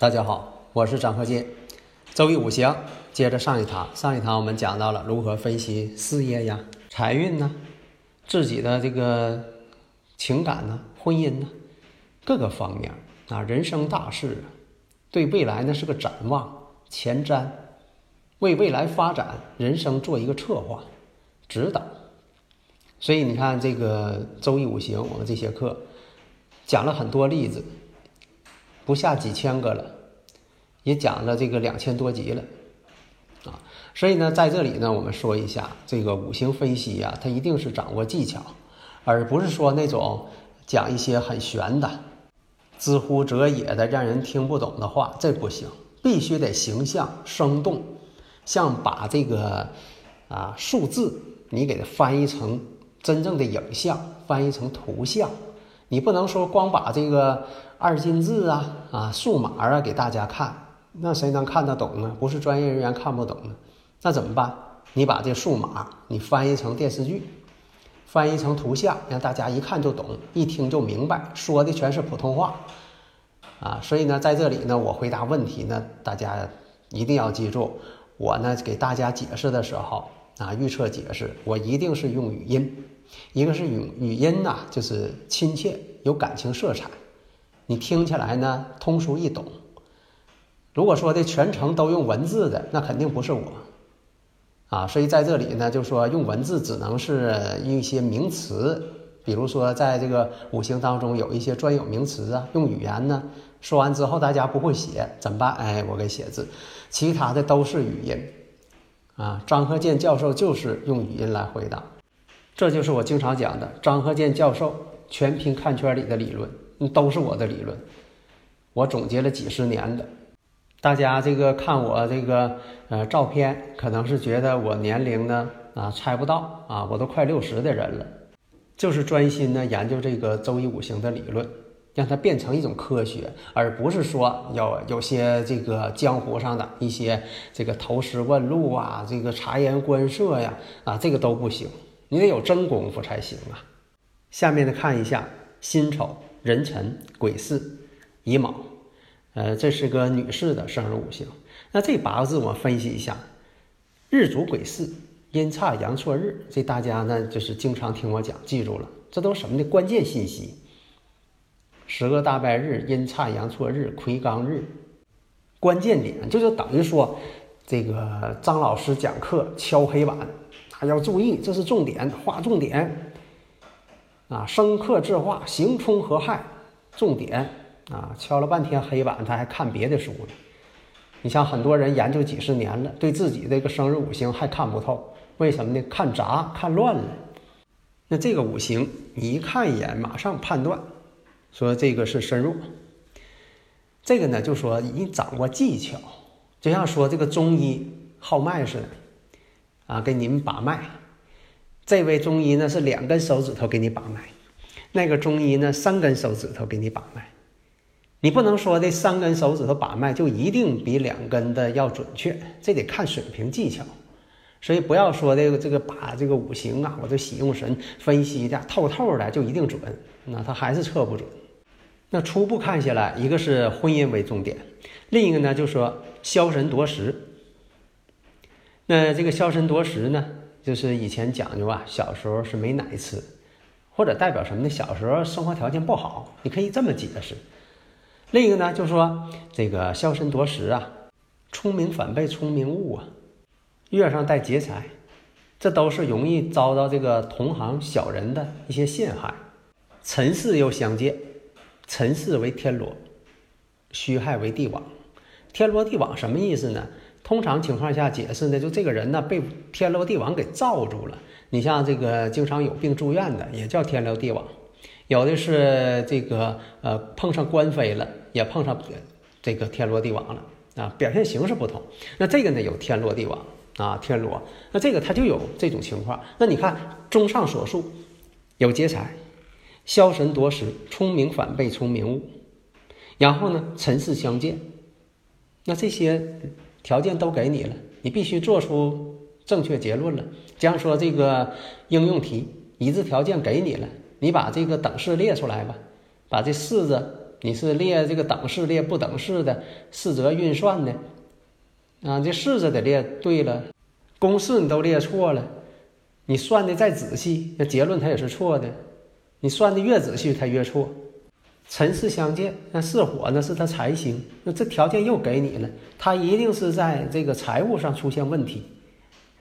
大家好，我是张鹤金。周易五行，接着上一堂，上一堂我们讲到了如何分析事业呀、财运呢、自己的这个情感呢、婚姻呢各个方面啊，人生大事，对未来呢是个展望、前瞻，为未来发展人生做一个策划、指导。所以你看这个周易五行，我们这些课讲了很多例子。不下几千个了，也讲了这个两千多集了，啊，所以呢，在这里呢，我们说一下这个五行分析呀，它一定是掌握技巧，而不是说那种讲一些很玄的、知乎者也的让人听不懂的话，这不行，必须得形象生动，像把这个啊数字你给它翻译成真正的影像，翻译成图像，你不能说光把这个。二进制啊啊，数码啊，给大家看，那谁能看得懂呢？不是专业人员看不懂呢，那怎么办？你把这数码你翻译成电视剧，翻译成图像，让大家一看就懂，一听就明白，说的全是普通话啊。所以呢，在这里呢，我回答问题呢，大家一定要记住，我呢给大家解释的时候啊，预测解释，我一定是用语音，一个是语语音呐，就是亲切，有感情色彩。你听起来呢通俗易懂。如果说的全程都用文字的，那肯定不是我，啊，所以在这里呢，就说用文字只能是一些名词，比如说在这个五行当中有一些专有名词啊，用语言呢说完之后大家不会写怎么办？哎，我给写字，其他的都是语音，啊，张鹤剑教授就是用语音来回答，这就是我经常讲的张鹤剑教授全凭看圈里的理论。都是我的理论，我总结了几十年的。大家这个看我这个呃照片，可能是觉得我年龄呢啊猜不到啊，我都快六十的人了，就是专心呢研究这个周易五行的理论，让它变成一种科学，而不是说有有些这个江湖上的一些这个投石问路啊，这个察言观色呀啊，这个都不行，你得有真功夫才行啊。下面呢看一下辛丑。壬辰、癸巳、乙卯，呃，这是个女士的生日五行。那这八个字我分析一下：日主癸巳，阴差阳错日。这大家呢就是经常听我讲，记住了，这都什么的关键信息？十个大拜日、阴差阳错日、魁罡日，关键点就是等于说，这个张老师讲课敲黑板，啊要注意，这是重点，划重点。啊，生克制化，刑冲合害，重点啊！敲了半天黑板，他还看别的书呢。你像很多人研究几十年了，对自己这个生日五行还看不透，为什么呢？看杂，看乱了。那这个五行，你一看一眼，马上判断，说这个是身弱。这个呢，就说你掌握技巧，就像说这个中医号脉似的，啊，给你们把脉。这位中医呢是两根手指头给你把脉，那个中医呢三根手指头给你把脉，你不能说这三根手指头把脉就一定比两根的要准确，这得看水平技巧。所以不要说这个这个把这个五行啊，我就喜用神分析的透透的就一定准，那他还是测不准。那初步看下来，一个是婚姻为重点，另一个呢就说消神夺食。那这个消神夺食呢？就是以前讲究啊，小时候是没奶吃，或者代表什么呢？小时候生活条件不好，你可以这么解释。另一个呢，就说这个消身夺食啊，聪明反被聪明误啊，月上带劫财，这都是容易遭到这个同行小人的一些陷害。辰巳又相见，辰巳为天罗，戌亥为地网。天罗地网什么意思呢？通常情况下解释呢，就这个人呢被天罗地网给罩住了。你像这个经常有病住院的，也叫天罗地网；有的是这个呃碰上官非了，也碰上这个天罗地网了啊，表现形式不同。那这个呢有天罗地网啊，天罗，那这个它就有这种情况。那你看综上所述，有劫财、消神夺食、聪明反被聪明误，然后呢尘世相见，那这些。条件都给你了，你必须做出正确结论了。假如说这个应用题已知条件给你了，你把这个等式列出来吧。把这式子，你是列这个等式列不等式的，四则运算的啊，这式子得列对了，公式你都列错了，你算的再仔细，那结论它也是错的。你算的越仔细，它越错。尘世相见，那巳火呢？是他财星，那这条件又给你了，他一定是在这个财务上出现问题，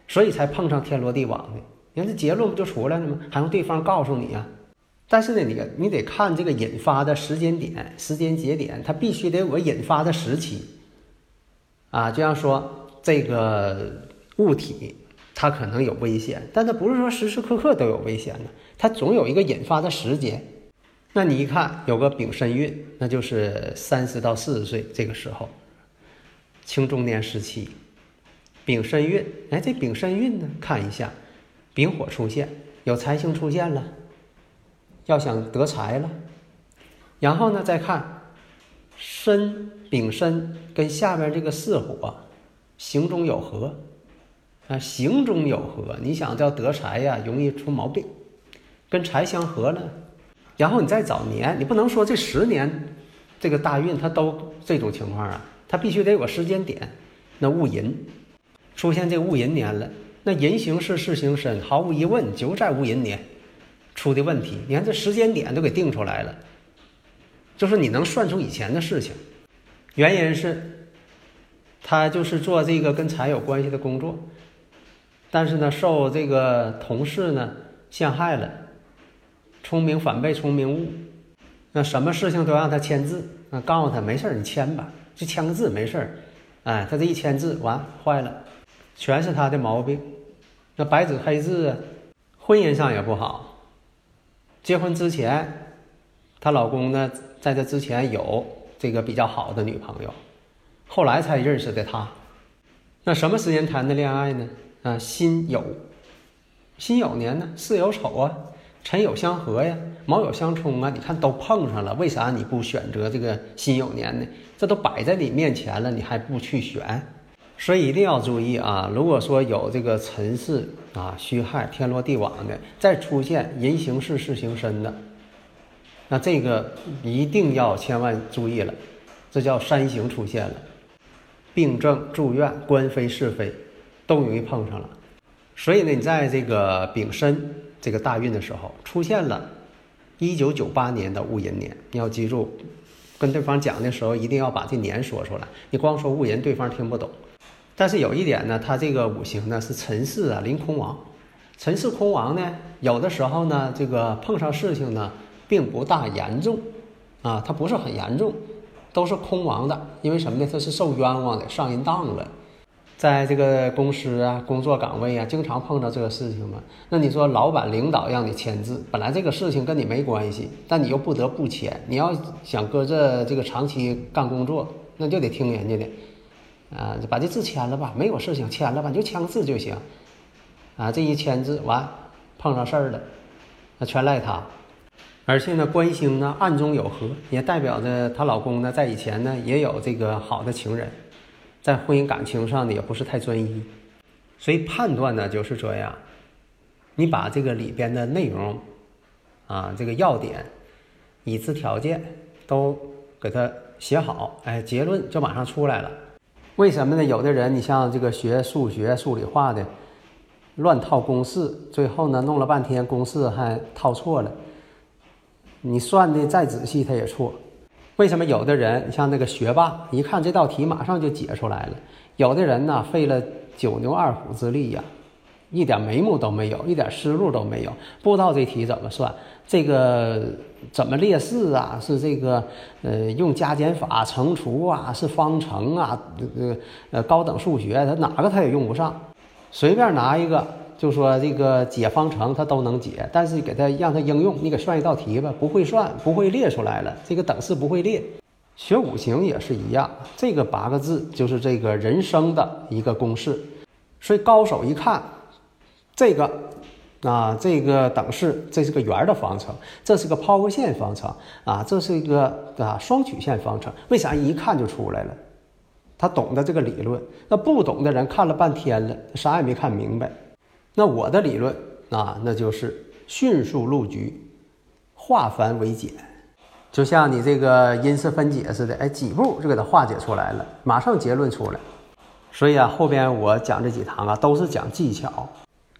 所以才碰上天罗地网的。你看这结论不就出来了吗？还用对方告诉你啊？但是呢，你你得看这个引发的时间点、时间节点，它必须得有个引发的时期啊。就像说这个物体，它可能有危险，但它不是说时时刻刻都有危险的，它总有一个引发的时间。那你一看有个丙申运，那就是三十到四十岁这个时候，青中年时期，丙申运，哎，这丙申运呢，看一下，丙火出现，有财星出现了，要想得财了，然后呢，再看申丙申跟下边这个巳火，行中有合，啊，行中有合，你想叫得财呀，容易出毛病，跟财相合了。然后你再找年，你不能说这十年这个大运它都这种情况啊，它必须得有个时间点。那戊寅出现这戊寅年了，那寅行是事行身，毫无疑问就在戊寅年出的问题。你看这时间点都给定出来了，就是你能算出以前的事情。原因是他就是做这个跟财有关系的工作，但是呢受这个同事呢陷害了。聪明反被聪明误，那什么事情都让他签字，那告诉他没事儿，你签吧，就签个字没事儿。哎，他这一签字完坏了，全是他的毛病。那白纸黑字，婚姻上也不好。结婚之前，她老公呢，在这之前有这个比较好的女朋友，后来才认识的他。那什么时间谈的恋爱呢？啊，辛酉，辛酉年呢，巳酉丑啊。辰酉相合呀，卯酉相冲啊，你看都碰上了，为啥你不选择这个辛酉年呢？这都摆在你面前了，你还不去选？所以一定要注意啊！如果说有这个辰巳啊戌亥天罗地网的，再出现人行巳巳行身的，那这个一定要千万注意了，这叫三刑出现了，病症住院官非是非都容易碰上了。所以呢，你在这个丙申。这个大运的时候出现了，一九九八年的戊寅年，你要记住，跟对方讲的时候一定要把这年说出来。你光说戊寅，对方听不懂。但是有一点呢，他这个五行呢是辰巳啊，临空亡。辰巳空亡呢，有的时候呢，这个碰上事情呢，并不大严重，啊，它不是很严重，都是空亡的。因为什么呢？它是受冤枉的，上人当了。在这个公司啊，工作岗位啊，经常碰到这个事情嘛。那你说，老板领导让你签字，本来这个事情跟你没关系，但你又不得不签。你要想搁这这个长期干工作，那就得听人家的，啊，把这字签了吧，没有事情签了吧，你就签字就行。啊，这一签字完，碰上事儿了，那全赖他。而且呢，官星呢暗中有合，也代表着她老公呢在以前呢也有这个好的情人。在婚姻感情上呢，也不是太专一，所以判断呢就是这样。你把这个里边的内容，啊，这个要点、已知条件都给它写好，哎，结论就马上出来了。为什么呢？有的人，你像这个学数学、数理化的，乱套公式，最后呢弄了半天公式还套错了。你算的再仔细，他也错。为什么有的人像那个学霸，一看这道题马上就解出来了？有的人呢费了九牛二虎之力呀，一点眉目都没有，一点思路都没有，不知道这题怎么算，这个怎么列式啊？是这个呃用加减法乘除啊？是方程啊？呃呃高等数学，他哪个他也用不上，随便拿一个就说这个解方程他都能解，但是给他让他应用，你给算一道题吧，不会算，不会列出来了，这个等式不会列。学五行也是一样，这个八个字就是这个人生的一个公式，所以高手一看。这个啊，这个等式，这是个圆的方程，这是个抛物线方程啊，这是一个啊双曲线方程。为啥一看就出来了？他懂得这个理论。那不懂的人看了半天了，啥也没看明白。那我的理论啊，那就是迅速入局，化繁为简，就像你这个因式分解似的，哎，几步就给它化解出来了，马上结论出来。所以啊，后边我讲这几堂啊，都是讲技巧。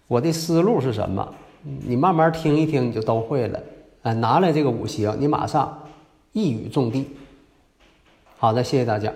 我的思路是什么？你慢慢听一听，你就都会了。哎，拿来这个五行，你马上一语中的。好的，谢谢大家。